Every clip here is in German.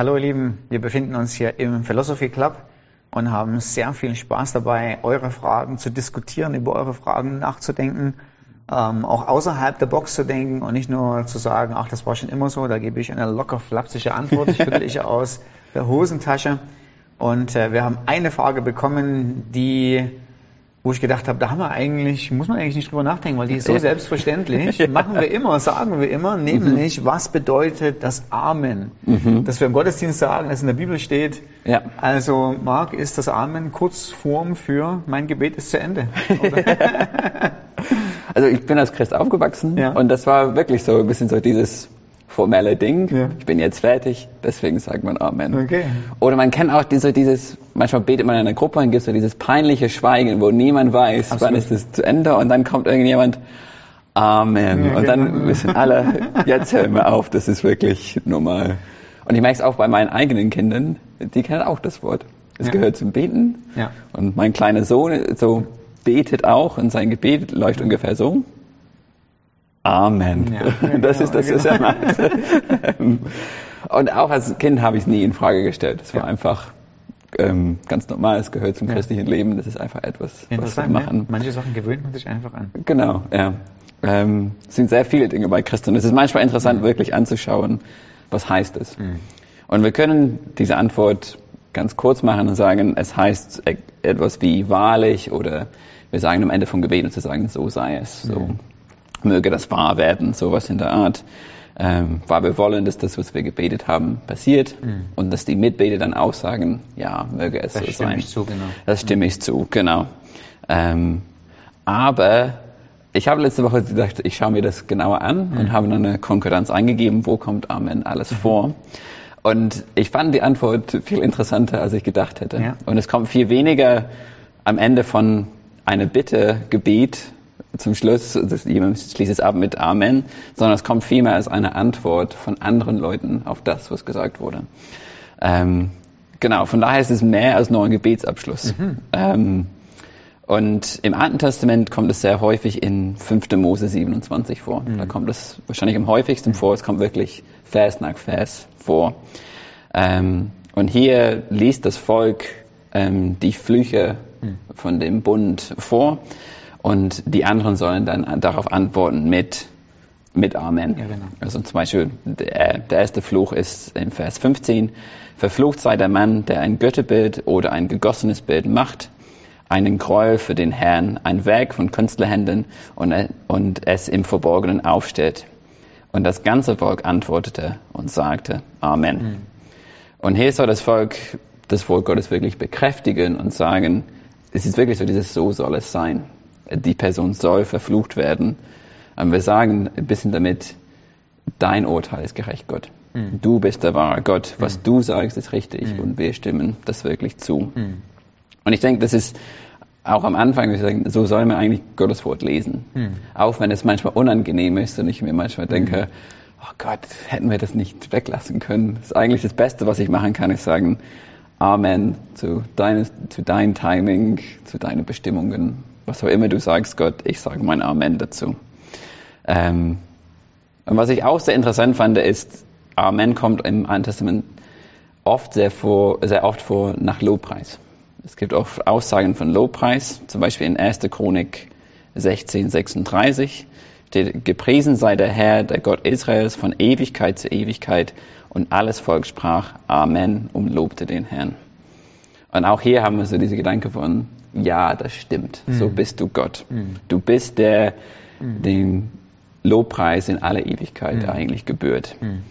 Hallo ihr Lieben, wir befinden uns hier im Philosophy Club und haben sehr viel Spaß dabei, eure Fragen zu diskutieren, über eure Fragen nachzudenken, ähm, auch außerhalb der Box zu denken und nicht nur zu sagen, ach, das war schon immer so, da gebe ich eine locker flapsige Antwort, ich aus der Hosentasche. Und äh, wir haben eine Frage bekommen, die wo ich gedacht habe, da haben wir eigentlich, muss man eigentlich nicht drüber nachdenken, weil die ist so selbstverständlich. ja. Machen wir immer, sagen wir immer, nämlich, mhm. was bedeutet das Amen? Mhm. Dass wir im Gottesdienst sagen, dass in der Bibel steht. Ja. Also, Marc, ist das Amen Kurzform für mein Gebet ist zu Ende? also, ich bin als Christ aufgewachsen ja. und das war wirklich so ein bisschen so dieses, formelle Ding. Ja. Ich bin jetzt fertig, deswegen sagt man Amen. Okay. Oder man kennt auch diese, dieses, manchmal betet man in einer Gruppe und gibt so dieses peinliche Schweigen, wo niemand weiß, Absolut. wann ist es zu Ende und dann kommt irgendjemand Amen. Ja, und dann genau. wissen alle, jetzt hören wir auf, das ist wirklich normal. Und ich merke es auch bei meinen eigenen Kindern, die kennen auch das Wort. Es ja. gehört zum Beten. Ja. Und mein kleiner Sohn so betet auch und sein Gebet läuft ungefähr so. Amen. Ja, das ist das, was er macht. Und auch als Kind habe ich es nie in Frage gestellt. Es war ja. einfach ähm, ganz normal, es gehört zum christlichen Leben, das ist einfach etwas, was wir machen. Ne? Manche Sachen gewöhnt man sich einfach an. Genau, ja. Ähm, es sind sehr viele Dinge bei Christen. Es ist manchmal interessant, mhm. wirklich anzuschauen, was heißt es. Mhm. Und wir können diese Antwort ganz kurz machen und sagen, es heißt e-, etwas wie wahrlich oder wir sagen am Ende vom Gebet und zu sagen, so sei es. So. Mhm möge das wahr werden, sowas in der Art. Ähm, weil wir wollen, dass das, was wir gebetet haben, passiert mhm. und dass die Mitbeter dann auch sagen, ja, möge es das so sein. Zu, genau. Das stimme ich zu, genau. Ähm, aber ich habe letzte Woche gedacht, ich schaue mir das genauer an mhm. und habe dann eine Konkurrenz eingegeben, wo kommt Amen alles mhm. vor. Und ich fand die Antwort viel interessanter, als ich gedacht hätte. Ja. Und es kommt viel weniger am Ende von einer Bitte, Gebet, zum Schluss, das, jemand schließt es ab mit Amen, sondern es kommt vielmehr als eine Antwort von anderen Leuten auf das, was gesagt wurde. Ähm, genau, von daher ist es mehr als nur ein Gebetsabschluss. Mhm. Ähm, und im Alten Testament kommt es sehr häufig in 5. Mose 27 vor. Mhm. Da kommt es wahrscheinlich am häufigsten vor. Es kommt wirklich Vers nach Vers vor. Ähm, und hier liest das Volk ähm, die Flüche mhm. von dem Bund vor und die anderen sollen dann darauf antworten mit, mit Amen. Ja, genau. Also zum Beispiel der, der erste Fluch ist in Vers 15. Verflucht sei der Mann, der ein Götterbild oder ein gegossenes Bild macht, einen Gräuel für den Herrn, ein Werk von Künstlerhänden und, und es im Verborgenen aufsteht. Und das ganze Volk antwortete und sagte Amen. Mhm. Und hier soll das Volk das Wort Gottes wirklich bekräftigen und sagen, es ist wirklich so dieses So soll es sein die Person soll verflucht werden. Wir sagen ein bisschen damit, dein Urteil ist gerecht, Gott. Mhm. Du bist der wahre Gott. Was mhm. du sagst, ist richtig mhm. und wir stimmen das wirklich zu. Mhm. Und ich denke, das ist auch am Anfang, wir sagen, so soll man eigentlich Gottes Wort lesen. Mhm. Auch wenn es manchmal unangenehm ist und ich mir manchmal mhm. denke, oh Gott, hätten wir das nicht weglassen können. Das ist eigentlich das Beste, was ich machen kann, ist sagen, Amen zu, deines, zu deinem Timing, zu deinen Bestimmungen was auch immer du sagst, Gott, ich sage mein Amen dazu. Ähm, und was ich auch sehr interessant fand, ist, Amen kommt im Alten Testament oft sehr, vor, sehr oft vor nach Lobpreis. Es gibt auch Aussagen von Lobpreis, zum Beispiel in 1. Chronik 16, 36 steht, gepriesen sei der Herr, der Gott Israels, von Ewigkeit zu Ewigkeit und alles Volk sprach Amen und lobte den Herrn. Und auch hier haben wir so diese Gedanke von, ja, das stimmt. Mhm. So bist du Gott. Mhm. Du bist der, mhm. dem Lobpreis in aller Ewigkeit mhm. eigentlich gebührt. Mhm.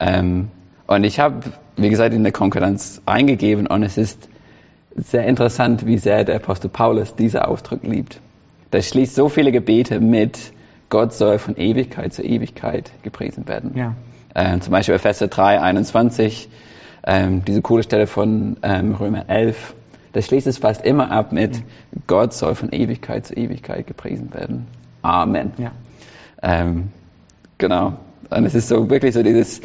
Ähm, und ich habe, wie gesagt, in der Konkurrenz eingegeben und es ist sehr interessant, wie sehr der Apostel Paulus diesen Ausdruck liebt. Der schließt so viele Gebete mit, Gott soll von Ewigkeit zu Ewigkeit gepriesen werden. Ja. Ähm, zum Beispiel Epheser 3, 21, ähm, diese coole Stelle von ähm, Römer 11, das schließt es fast immer ab mit, Gott soll von Ewigkeit zu Ewigkeit gepriesen werden. Amen. Ja. Ähm, genau. Und es ist so wirklich so dieses,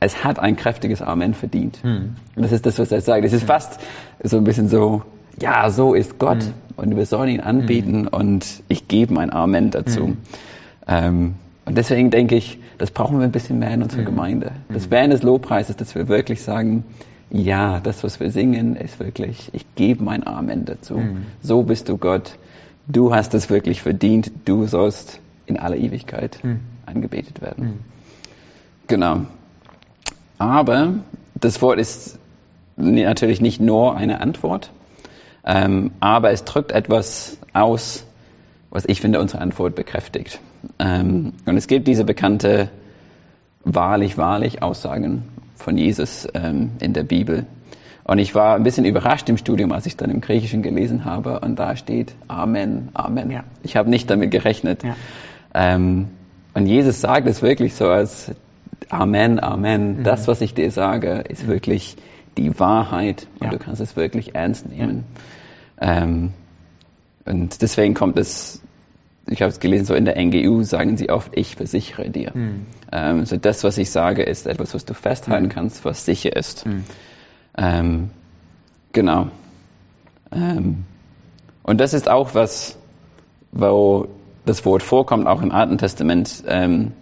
es hat ein kräftiges Amen verdient. Hm. Und das ist das, was er sagt. Es ist hm. fast so ein bisschen so, ja, so ist Gott hm. und wir sollen ihn anbieten hm. und ich gebe mein Amen dazu. Hm. Ähm, Und deswegen denke ich, das brauchen wir ein bisschen mehr in unserer Gemeinde. Das während des Lobpreises, dass wir wirklich sagen, ja, das, was wir singen, ist wirklich, ich gebe mein Amen dazu. So bist du Gott. Du hast es wirklich verdient. Du sollst in aller Ewigkeit angebetet werden. Genau. Aber das Wort ist natürlich nicht nur eine Antwort, ähm, aber es drückt etwas aus, was ich finde unsere Antwort bekräftigt. Ähm, und es gibt diese bekannte wahrlich, wahrlich Aussagen von Jesus ähm, in der Bibel. Und ich war ein bisschen überrascht im Studium, als ich dann im Griechischen gelesen habe und da steht Amen, Amen. Ja. Ich habe nicht damit gerechnet. Ja. Ähm, und Jesus sagt es wirklich so als Amen, Amen. Mhm. Das, was ich dir sage, ist wirklich die Wahrheit und Ja. du kannst es wirklich ernst nehmen. Ähm, und deswegen kommt es, ich habe es gelesen, so in der NGU sagen sie oft, ich versichere dir. Mhm. Ähm, so das, was ich sage, ist etwas, was du festhalten kannst, was sicher ist. Ähm, genau. Ähm, und das ist auch was, wo das Wort vorkommt, auch im Alten Testament. Ähm,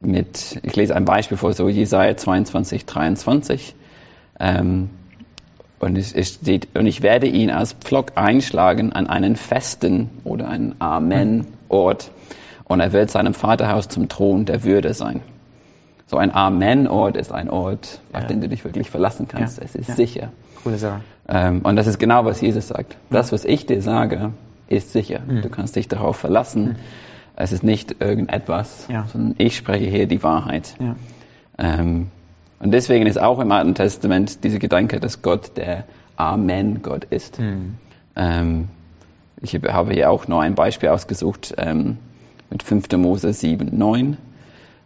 mit, ich lese ein Beispiel vor, so Jesaja 22, 23. Ähm, und es, es steht, und ich werde ihn als Pflock einschlagen an einen festen oder einen Amen-Ort. Und er wird seinem Vaterhaus zum Thron der Würde sein. So ein Amen-Ort ist ein Ort, auf Ja. den du dich wirklich verlassen kannst. Ja. Es ist Ja. sicher. Coole Sache. Ähm, und das ist genau, was Jesus sagt. Das, was ich dir sage, ist sicher. Mhm. Du kannst dich darauf verlassen. Es ist nicht irgendetwas, sondern ich spreche hier die Wahrheit. Ja. Ähm, und deswegen ist auch im Alten Testament dieser Gedanke, dass Gott der Amen-Gott ist. Mhm. Ähm, ich habe hier auch noch ein Beispiel ausgesucht ähm, mit 5. Mose 7, 9.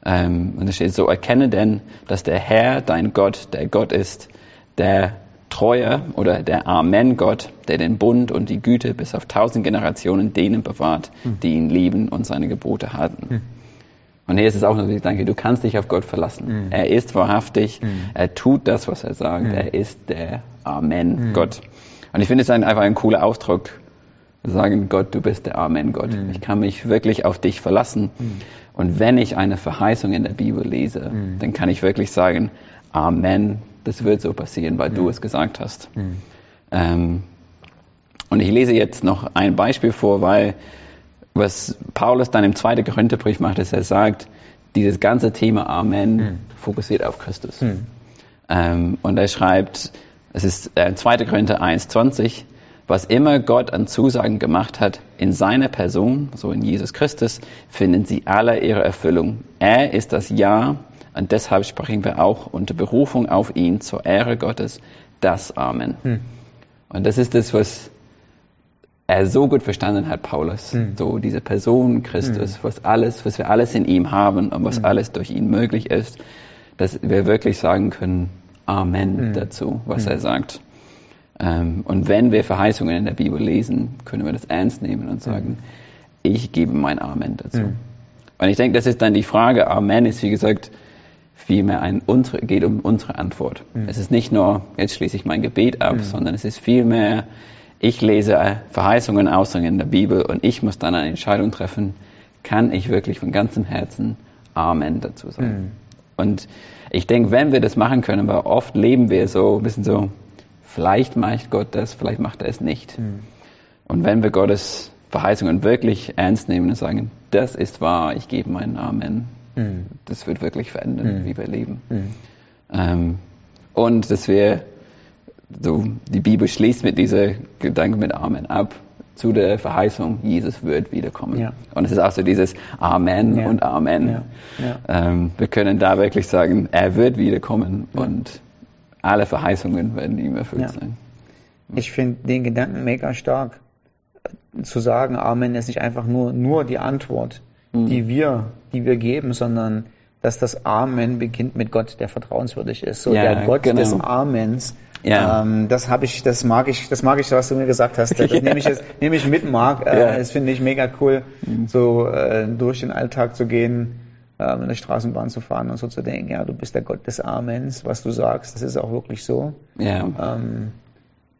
Ähm, und da steht so, erkenne denn, dass der Herr, dein Gott, der Gott ist, der Treue oder der Amen-Gott, der den Bund und die Güte bis auf tausend Generationen denen bewahrt, die ihn lieben und seine Gebote halten. Und hier ist es auch noch, ich denke, du kannst dich auf Gott verlassen. Er ist wahrhaftig, er tut das, was er sagt, er ist der Amen-Gott. Und ich finde es ein, einfach ein cooler Ausdruck, sagen, Gott, du bist der Amen-Gott. Ich kann mich wirklich auf dich verlassen. Und wenn ich eine Verheißung in der Bibel lese, dann kann ich wirklich sagen, Amen, das wird so passieren, weil du es gesagt hast. Ähm, und ich lese jetzt noch ein Beispiel vor, weil was Paulus dann im zweiten Korintherbrief macht, ist, er sagt, dieses ganze Thema Amen fokussiert auf Christus. Ähm, und er schreibt, es ist äh, 2. Korinther 1,20, was immer Gott an Zusagen gemacht hat, in seiner Person, so in Jesus Christus, finden sie alle ihre Erfüllung. Er ist das Ja und deshalb sprechen wir auch unter Berufung auf ihn zur Ehre Gottes das Amen. Und das ist das, was er so gut verstanden hat, Paulus. So diese Person Christus, was alles, was wir alles in ihm haben und was alles durch ihn möglich ist, dass wir wirklich sagen können, Amen dazu, was er sagt. Ähm, und wenn wir Verheißungen in der Bibel lesen, können wir das ernst nehmen und sagen, ich gebe mein Amen dazu. Und ich denke, das ist dann die Frage. Amen ist, wie gesagt, vielmehr ein unsere, geht um unsere Antwort. Es ist nicht nur, jetzt schließe ich mein Gebet ab, sondern es ist vielmehr, ich lese Verheißungen, Aussagen in der Bibel und ich muss dann eine Entscheidung treffen, kann ich wirklich von ganzem Herzen Amen dazu sagen. Und ich denke, wenn wir das machen können, weil oft leben wir so ein bisschen so, vielleicht macht Gott das, vielleicht macht er es nicht. Und wenn wir Gottes Verheißungen wirklich ernst nehmen und sagen, das ist wahr, ich gebe meinen Amen, das wird wirklich verändern, wie wir leben. Ähm, und dass wir, so die Bibel schließt mit dieser Gedanke mit Amen ab, zu der Verheißung, Jesus wird wiederkommen. Ja. Und es ist auch so dieses Amen Ja. und Amen. Ja. Ähm, wir können da wirklich sagen, er wird wiederkommen und alle Verheißungen werden ihm erfüllt sein. Ich finde den Gedanken mega stark. Zu sagen, Amen ist nicht einfach nur, nur die Antwort, Mhm. die wir, die wir geben, sondern dass das Amen beginnt mit Gott, der vertrauenswürdig ist. So der Gott genau. des Amens. Ja. Ähm, das habe ich, das mag ich, das mag ich, was du mir gesagt hast. Das Ja. nehme ich jetzt, nehme ich mit, Marc. Äh, Ja. Mhm. Das finde ich mega cool, so äh, durch den Alltag zu gehen, äh, in der Straßenbahn zu fahren und so zu denken, ja, du bist der Gott des Amens, was du sagst, das ist auch wirklich so. Ja. Ähm,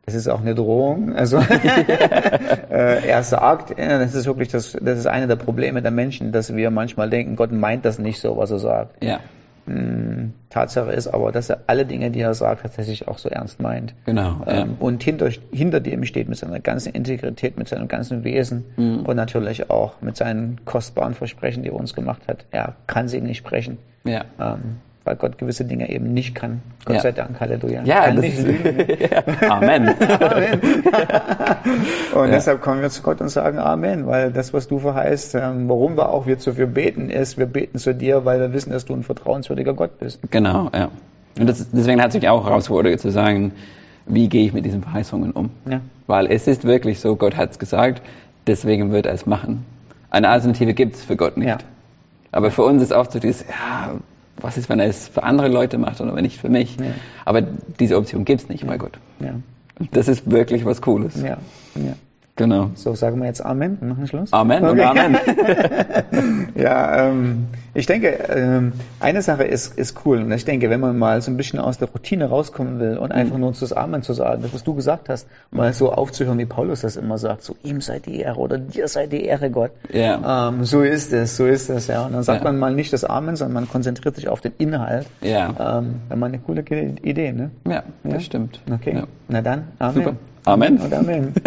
Das ist auch eine Drohung. Also äh, er sagt, äh, das ist wirklich das, das ist eine der Probleme der Menschen, dass wir manchmal denken, Gott meint das nicht so, was er sagt. Ja. Hm, Tatsache ist aber, dass er alle Dinge, die er sagt, tatsächlich auch so ernst meint. Genau. Ja. Ähm, und hinter, hinter dem steht mit seiner ganzen Integrität, mit seinem ganzen Wesen Mhm. und natürlich auch mit seinen kostbaren Versprechen, die er uns gemacht hat. Er kann sie nicht sprechen, Ja. ähm, weil Gott gewisse Dinge eben nicht kann. Gott Ja. sei Dank, Halleluja. Ja, kann nicht ist, lügen. Amen. Amen. und Ja. deshalb kommen wir zu Gott und sagen Amen, weil das, was du verheißt, ähm, warum wir auch wir zu dir beten, ist, wir beten zu dir, weil wir wissen, dass du ein vertrauenswürdiger Gott bist. Genau, ja. Und das, deswegen hat sich auch herausgefordert zu sagen, wie gehe ich mit diesen Verheißungen um? Ja. Weil es ist wirklich so, Gott hat es gesagt, deswegen wird er es machen. Eine Alternative gibt es für Gott nicht. Ja. Aber für uns ist oft so dieses, ja, was ist, wenn er es für andere Leute macht oder wenn nicht für mich? Ja. Aber diese Option gibt es nicht bei Gott. Ja, Und das ist wirklich was Cooles. ja, ja. Genau. So, sagen wir jetzt Amen und machen Schluss. Amen und Okay. Amen. Ja, ähm, ich denke, ähm, eine Sache ist, ist cool. Und ich denke, wenn man mal so ein bisschen aus der Routine rauskommen will und einfach nur das Amen zu sagen, das, was du gesagt hast, mal so aufzuhören, wie Paulus das immer sagt, so ihm sei die Ehre oder dir sei die Ehre, Gott. Ja. Ähm, so ist es, so ist es, ja. Und dann sagt Ja. man mal nicht das Amen, sondern man konzentriert sich auf den Inhalt. Ja. Ähm, dann mal eine coole Idee, ne? Ja, das Ja? stimmt. Okay. Ja. Na dann, Amen. Super. Amen. Und Amen.